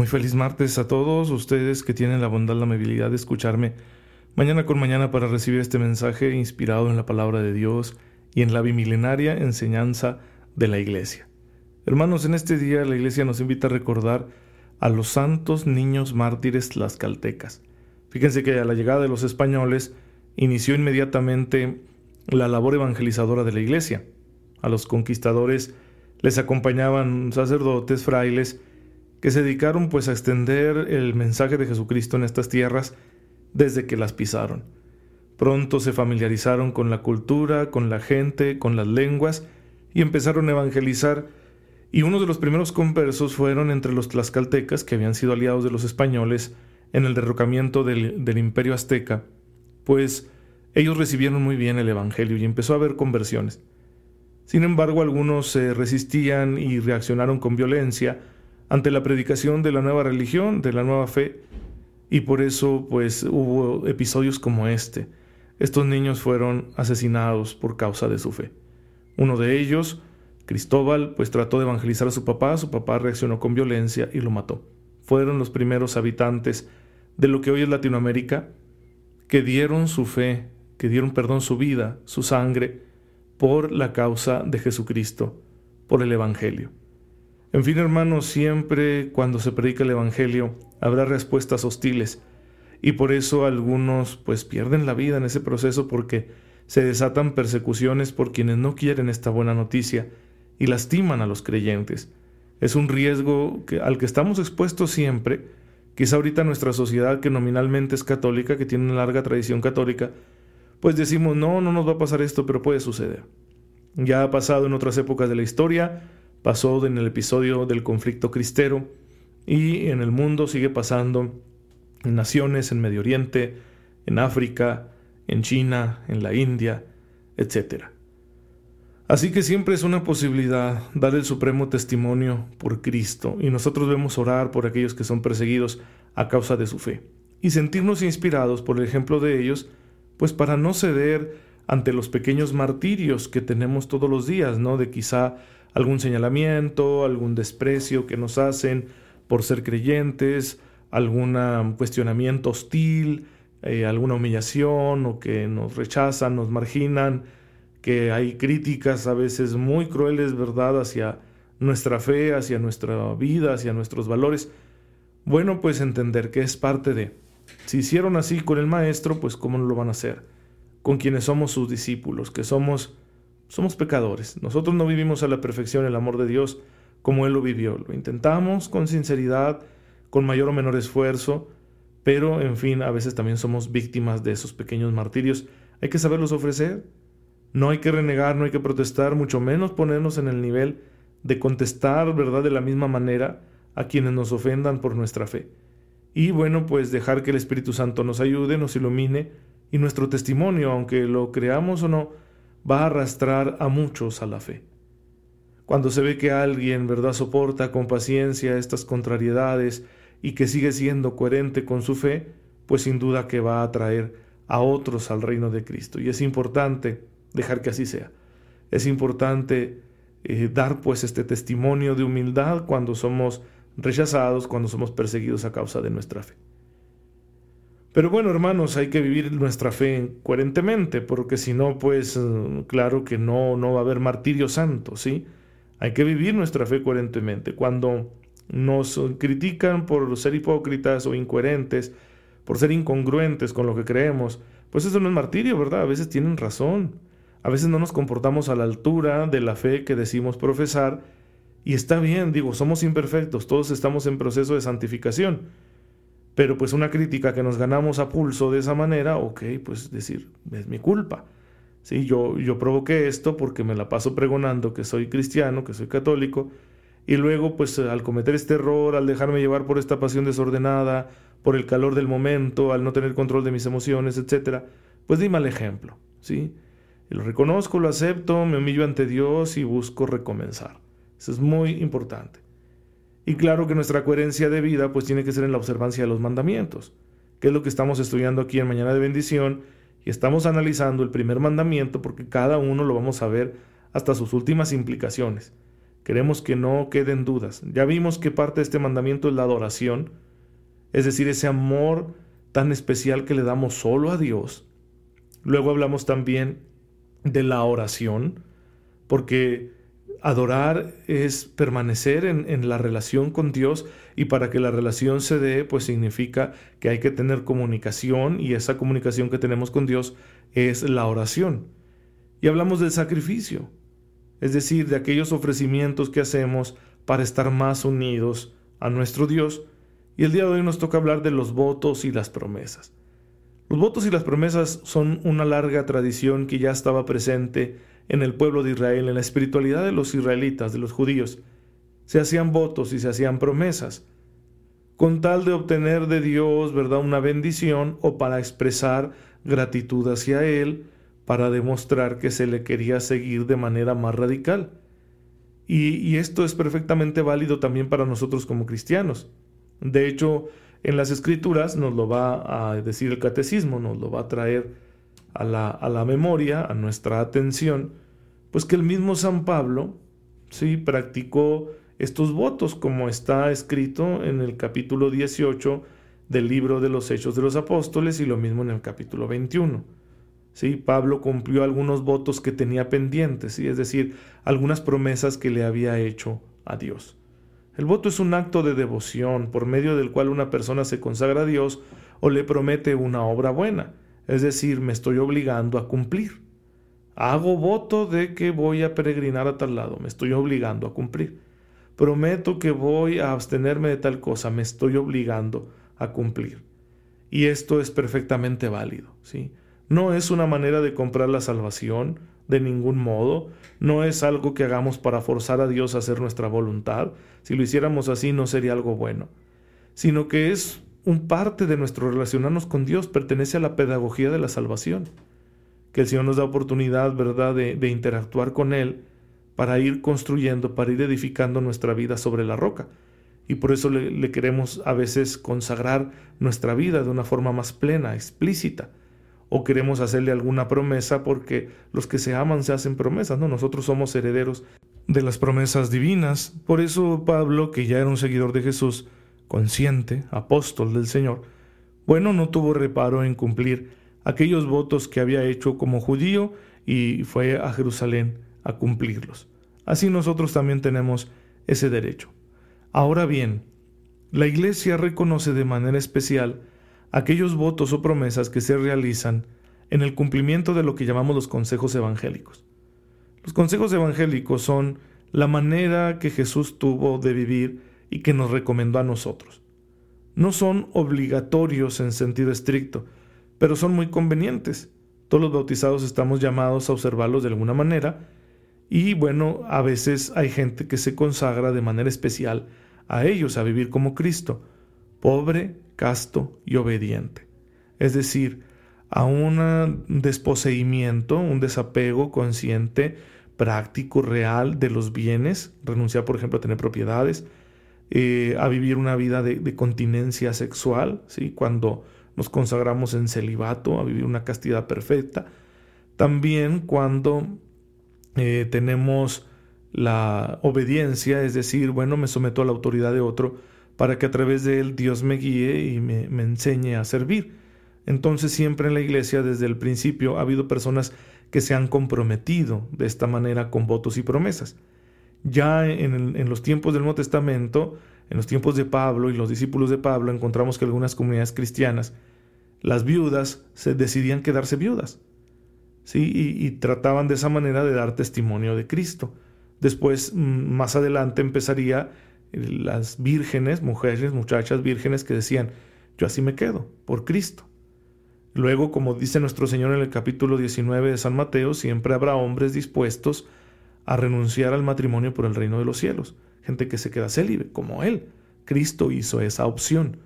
Muy feliz martes a todos ustedes que tienen la bondad, la amabilidad de escucharme mañana con mañana para recibir este mensaje inspirado en la palabra de Dios y en la bimilenaria enseñanza de la Iglesia. Hermanos, en este día la Iglesia nos invita a recordar a los santos niños mártires tlaxcaltecas. Fíjense que a la llegada de los españoles inició inmediatamente la labor evangelizadora de la Iglesia. A los conquistadores les acompañaban sacerdotes, frailes, que se dedicaron pues a extender el mensaje de Jesucristo en estas tierras desde que las pisaron. Pronto se familiarizaron con la cultura, con la gente, con las lenguas y empezaron a evangelizar y uno de los primeros conversos fueron entre los tlaxcaltecas que habían sido aliados de los españoles en el derrocamiento del, del imperio azteca, pues ellos recibieron muy bien el Evangelio y empezó a haber conversiones. Sin embargo, algunos se resistían y reaccionaron con violencia, ante la predicación de la nueva religión, de la nueva fe, y por eso pues hubo episodios como este. Estos niños fueron asesinados por causa de su fe. Uno de ellos, Cristóbal, pues trató de evangelizar a su papá, su papá reaccionó con violencia y lo mató. Fueron los primeros habitantes de lo que hoy es Latinoamérica que dieron su fe, que dieron perdón su vida, su sangre, por la causa de Jesucristo, por el Evangelio. En fin, hermanos, siempre cuando se predica el Evangelio habrá respuestas hostiles y por eso algunos pues pierden la vida en ese proceso porque se desatan persecuciones por quienes no quieren esta buena noticia y lastiman a los creyentes. Es un riesgo al que estamos expuestos siempre. Quizá ahorita nuestra sociedad, que nominalmente es católica, que tiene una larga tradición católica, pues decimos, no, no nos va a pasar esto, pero puede suceder. Ya ha pasado en otras épocas de la historia, pasó en el episodio del conflicto cristero y en el mundo sigue pasando en naciones, en Medio Oriente, en África, en China, en la India, etc. Así que siempre es una posibilidad dar el supremo testimonio por Cristo y nosotros debemos orar por aquellos que son perseguidos a causa de su fe y sentirnos inspirados por el ejemplo de ellos, pues para no ceder ante los pequeños martirios que tenemos todos los días, ¿no? De quizá algún señalamiento, algún desprecio que nos hacen por ser creyentes, algún cuestionamiento hostil, eh, alguna humillación o que nos rechazan, nos marginan, que hay críticas a veces muy crueles, ¿verdad?, hacia nuestra fe, hacia nuestra vida, hacia nuestros valores. Bueno, pues entender que es parte de. Si hicieron así con el Maestro, pues ¿cómo no lo van a hacer? Con quienes somos sus discípulos, que somos somos pecadores. Nosotros no vivimos a la perfección el amor de Dios como Él lo vivió. Lo intentamos con sinceridad, con mayor o menor esfuerzo, pero en fin, a veces también somos víctimas de esos pequeños martirios. Hay que saberlos ofrecer. No hay que renegar, no hay que protestar, mucho menos ponernos en el nivel de contestar, ¿verdad?, de la misma manera a quienes nos ofendan por nuestra fe. Y bueno, pues dejar que el Espíritu Santo nos ayude, nos ilumine y nuestro testimonio, aunque lo creamos o no, va a arrastrar a muchos a la fe. Cuando se ve que alguien, ¿verdad?, soporta con paciencia estas contrariedades y que sigue siendo coherente con su fe, pues sin duda que va a atraer a otros al reino de Cristo. Y es importante dejar que así sea. Es importante eh, dar pues este testimonio de humildad cuando somos rechazados, cuando somos perseguidos a causa de nuestra fe. Pero bueno, hermanos, hay que vivir nuestra fe coherentemente, porque si no, pues eh, claro que no, no va a haber martirio santo, ¿sí? Hay que vivir nuestra fe coherentemente. Cuando nos critican por ser hipócritas o incoherentes, por ser incongruentes con lo que creemos, pues eso no es martirio, ¿verdad? A veces tienen razón. A veces no nos comportamos a la altura de la fe que decimos profesar, y está bien, digo, somos imperfectos, todos estamos en proceso de santificación. Pero pues una crítica que nos ganamos a pulso de esa manera, ok, pues decir, es mi culpa. Sí, yo, yo provoqué esto porque me la paso pregonando que soy cristiano, que soy católico, y luego pues al cometer este error, al dejarme llevar por esta pasión desordenada, por el calor del momento, al no tener control de mis emociones, etc., pues di mal ejemplo, ¿sí? lo reconozco, lo acepto, me humillo ante Dios y busco recomenzar. Eso es muy importante. Y claro que nuestra coherencia de vida pues tiene que ser en la observancia de los mandamientos, que es lo que estamos estudiando aquí en Mañana de Bendición y estamos analizando el primer mandamiento porque cada uno lo vamos a ver hasta sus últimas implicaciones. Queremos que no queden dudas. Ya vimos que parte de este mandamiento es la adoración, es decir, ese amor tan especial que le damos solo a Dios. Luego hablamos también de la oración, porque adorar es permanecer en, la relación con Dios y para que la relación se dé, pues significa que hay que tener comunicación y esa comunicación que tenemos con Dios es la oración. Y hablamos del sacrificio, es decir, de aquellos ofrecimientos que hacemos para estar más unidos a nuestro Dios. Y el día de hoy nos toca hablar de los votos y las promesas. Los votos y las promesas son una larga tradición que ya estaba presente en el pueblo de Israel, en la espiritualidad de los israelitas, de los judíos. Se hacían votos y se hacían promesas, con tal de obtener de Dios, ¿verdad?, una bendición o para expresar gratitud hacia Él, para demostrar que se le quería seguir de manera más radical. Y, y esto es perfectamente válido también para nosotros como cristianos. De hecho, en las escrituras nos lo va a decir el catecismo, nos lo va a traer a la, a la memoria, a nuestra atención, pues que el mismo San Pablo sí practicó estos votos como está escrito en el capítulo 18 del libro de los Hechos de los Apóstoles y lo mismo en el capítulo 21. Sí, Pablo cumplió algunos votos que tenía pendientes, ¿sí? es decir, algunas promesas que le había hecho a Dios. El voto es un acto de devoción por medio del cual una persona se consagra a Dios o le promete una obra buena, es decir, me estoy obligando a cumplir. Hago voto de que voy a peregrinar a tal lado, me estoy obligando a cumplir. Prometo que voy a abstenerme de tal cosa, me estoy obligando a cumplir. Y esto es perfectamente válido, ¿sí? No es una manera de comprar la salvación, de ningún modo, no es algo que hagamos para forzar a Dios a hacer nuestra voluntad, si lo hiciéramos así no sería algo bueno, sino que es un parte de nuestro relacionarnos con Dios, pertenece a la pedagogía de la salvación, que el Señor nos da oportunidad, ¿verdad?, de, interactuar con Él para ir construyendo, para ir edificando nuestra vida sobre la roca. Y por eso le queremos a veces consagrar nuestra vida de una forma más plena, explícita o queremos hacerle alguna promesa porque los que se aman se hacen promesas, ¿no? Nosotros somos herederos de las promesas divinas. Por eso Pablo, que ya era un seguidor de Jesús, consciente, apóstol del Señor, bueno, no tuvo reparo en cumplir aquellos votos que había hecho como judío y fue a Jerusalén a cumplirlos. Así nosotros también tenemos ese derecho. Ahora bien, la Iglesia reconoce de manera especial aquellos votos o promesas que se realizan en el cumplimiento de lo que llamamos los consejos evangélicos. Los consejos evangélicos son la manera que Jesús tuvo de vivir y que nos recomendó a nosotros. No son obligatorios en sentido estricto, pero son muy convenientes. Todos los bautizados estamos llamados a observarlos de alguna manera y bueno, a veces hay gente que se consagra de manera especial a ellos, a vivir como Cristo, pobre, casto y obediente. Es decir, a un desposeimiento, un desapego consciente, práctico, real de los bienes, renunciar, por ejemplo, a tener propiedades, eh, a vivir una vida de, continencia sexual, ¿sí? cuando nos consagramos en celibato, a vivir una castidad perfecta. También cuando eh, tenemos la obediencia, es decir, bueno, me someto a la autoridad de otro, para que a través de él Dios me guíe y me, enseñe a servir. Entonces siempre en la iglesia desde el principio ha habido personas que se han comprometido de esta manera con votos y promesas. Ya en, los tiempos del Nuevo Testamento, en los tiempos de Pablo y los discípulos de Pablo, encontramos que algunas comunidades cristianas, las viudas se decidían quedarse viudas. ¿sí? Y, y trataban de esa manera de dar testimonio de Cristo. Después, mm, más adelante, empezaría las vírgenes, mujeres, muchachas vírgenes que decían, yo así me quedo, por Cristo. Luego, como dice nuestro Señor en el capítulo 19 de San Mateo, siempre habrá hombres dispuestos a renunciar al matrimonio por el reino de los cielos. Gente que se queda célibe, como Él. Cristo hizo esa opción.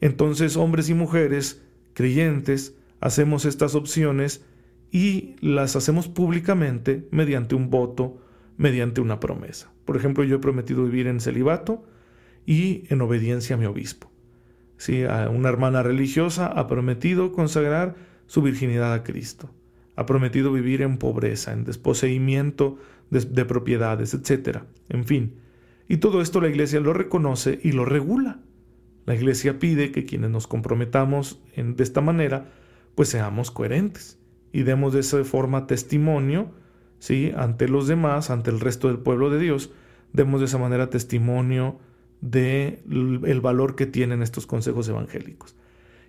Entonces, hombres y mujeres creyentes hacemos estas opciones y las hacemos públicamente mediante un voto, mediante una promesa. Por ejemplo, yo he prometido vivir en celibato y en obediencia a mi obispo. ¿Sí? Una hermana religiosa ha prometido consagrar su virginidad a Cristo. Ha prometido vivir en pobreza, en desposeimiento de, de propiedades, etc. En fin. Y todo esto la iglesia lo reconoce y lo regula. La iglesia pide que quienes nos comprometamos en, de esta manera, pues seamos coherentes y demos de esa forma testimonio, ¿sí? Ante los demás, ante el resto del pueblo de Dios, demos de esa manera testimonio de el valor que tienen estos consejos evangélicos.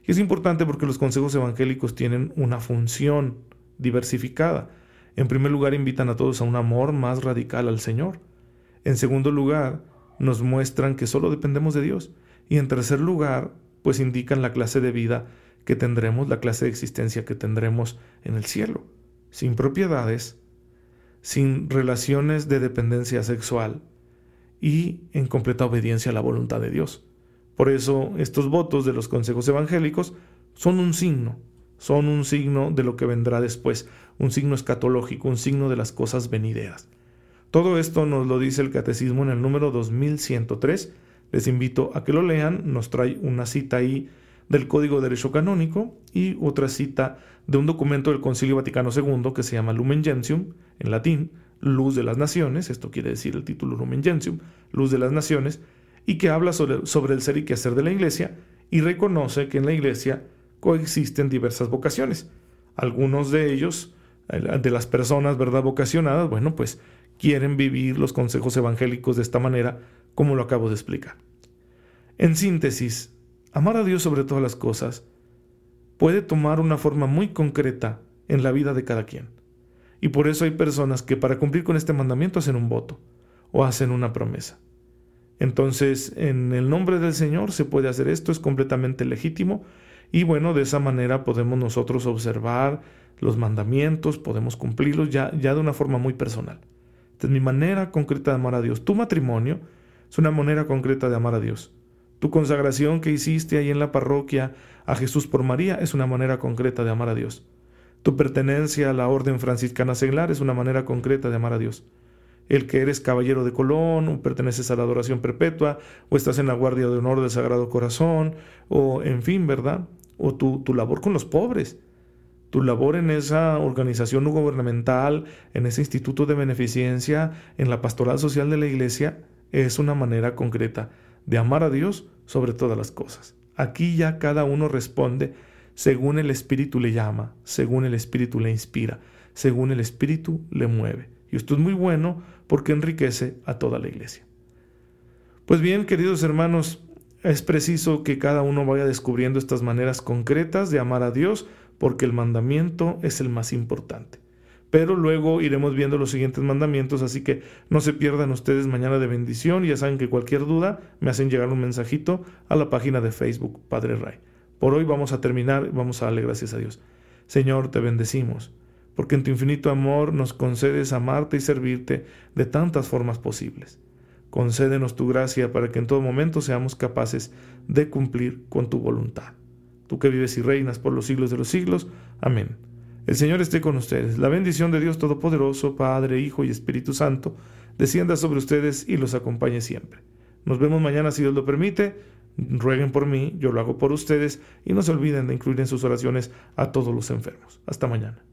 Y es importante porque los consejos evangélicos tienen una función diversificada. En primer lugar, invitan a todos a un amor más radical al Señor. En segundo lugar, nos muestran que solo dependemos de Dios. Y en tercer lugar, pues indican la clase de vida que tendremos, la clase de existencia que tendremos en el cielo, sin propiedades, sin relaciones de dependencia sexual y en completa obediencia a la voluntad de Dios. Por eso estos votos de los consejos evangélicos son un signo, son un signo de lo que vendrá después, un signo escatológico, un signo de las cosas venideras. Todo esto nos lo dice el Catecismo en el número 2103. Les invito a que lo lean, nos trae una cita ahí del Código de Derecho Canónico y otra cita de un documento del Concilio Vaticano II que se llama Lumen Gentium, en latín, Luz de las Naciones, esto quiere decir el título Lumen Gentium, Luz de las Naciones, y que habla sobre, sobre el ser y quehacer de la Iglesia y reconoce que en la Iglesia coexisten diversas vocaciones. Algunos de ellos, de las personas, ¿verdad?, vocacionadas, bueno, pues quieren vivir los consejos evangélicos de esta manera, como lo acabo de explicar. En síntesis, amar a Dios sobre todas las cosas puede tomar una forma muy concreta en la vida de cada quien. Y por eso hay personas que para cumplir con este mandamiento hacen un voto o hacen una promesa. Entonces, en el nombre del Señor se puede hacer esto, es completamente legítimo y bueno, de esa manera podemos nosotros observar los mandamientos, podemos cumplirlos ya, ya de una forma muy personal. Mi manera concreta de amar a Dios. Tu matrimonio es una manera concreta de amar a Dios. Tu consagración que hiciste ahí en la parroquia a Jesús por María es una manera concreta de amar a Dios. Tu pertenencia a la Orden Franciscana Seglar es una manera concreta de amar a Dios. El que eres caballero de Colón, o perteneces a la adoración perpetua, o estás en la guardia de honor del Sagrado Corazón, o en fin, ¿verdad? O tu, tu labor con los pobres, tu labor en esa organización no gubernamental, en ese instituto de beneficencia, en la pastoral social de la iglesia, es una manera concreta de amar a Dios sobre todas las cosas. Aquí ya cada uno responde según el Espíritu le llama, según el Espíritu le inspira, según el Espíritu le mueve. Y esto es muy bueno porque enriquece a toda la iglesia. Pues bien, queridos hermanos, es preciso que cada uno vaya descubriendo estas maneras concretas de amar a Dios porque el mandamiento es el más importante pero luego iremos viendo los siguientes mandamientos, así que no se pierdan ustedes mañana de bendición, ya saben que cualquier duda me hacen llegar un mensajito a la página de Facebook Padre Ray. Por hoy vamos a terminar, vamos a darle gracias a Dios. Señor, te bendecimos, porque en tu infinito amor nos concedes amarte y servirte de tantas formas posibles. Concédenos tu gracia para que en todo momento seamos capaces de cumplir con tu voluntad. Tú que vives y reinas por los siglos de los siglos. Amén. El Señor esté con ustedes. La bendición de Dios Todopoderoso, Padre, Hijo y Espíritu Santo, descienda sobre ustedes y los acompañe siempre. Nos vemos mañana si Dios lo permite. Rueguen por mí, yo lo hago por ustedes y no se olviden de incluir en sus oraciones a todos los enfermos. Hasta mañana.